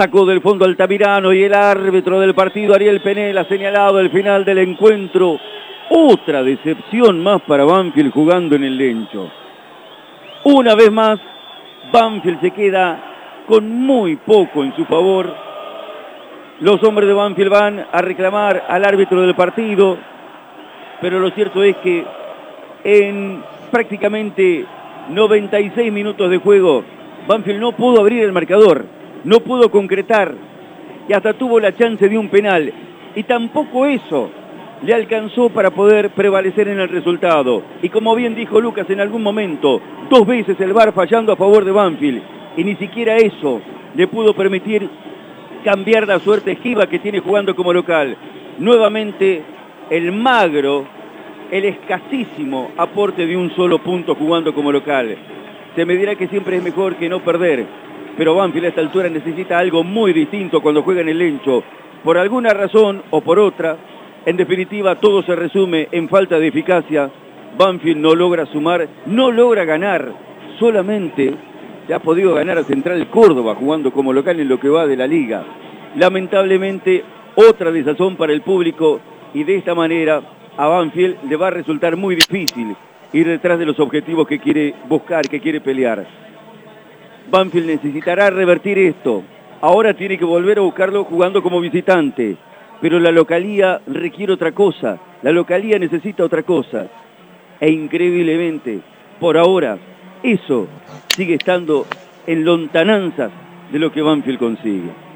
sacó del fondo Altamirano y el árbitro del partido Ariel Penel ha señalado el final del encuentro. Otra decepción más para Banfield jugando en el Lencho. Una vez más, Banfield se queda con muy poco en su favor. Los hombres de Banfield van a reclamar al árbitro del partido, pero lo cierto es que en prácticamente 96 minutos de juego, Banfield no pudo abrir el marcador, no pudo concretar y hasta tuvo la chance de un penal. Y tampoco eso le alcanzó para poder prevalecer en el resultado. Y como bien dijo Lucas en algún momento, dos veces el VAR fallando a favor de Banfield. Y ni siquiera eso le pudo permitir cambiar la suerte esquiva que tiene jugando como local. Nuevamente el magro el escasísimo aporte de un solo punto jugando como local. Se me dirá que siempre es mejor que no perder, pero Banfield a esta altura necesita algo muy distinto cuando juega en el Lencho. Por alguna razón o por otra, en definitiva todo se resume en falta de eficacia. Banfield no logra sumar, no logra ganar, solamente se ha podido ganar a Central Córdoba jugando como local en lo que va de la liga. Lamentablemente, otra desazón para el público y de esta manera a Banfield le va a resultar muy difícil ir detrás de los objetivos que quiere buscar, que quiere pelear. Banfield necesitará revertir esto. Ahora tiene que volver a buscarlo jugando como visitante. Pero la localía requiere otra cosa. La localía necesita otra cosa. E increíblemente, por ahora, eso sigue estando en lontananzas de lo que Banfield consigue.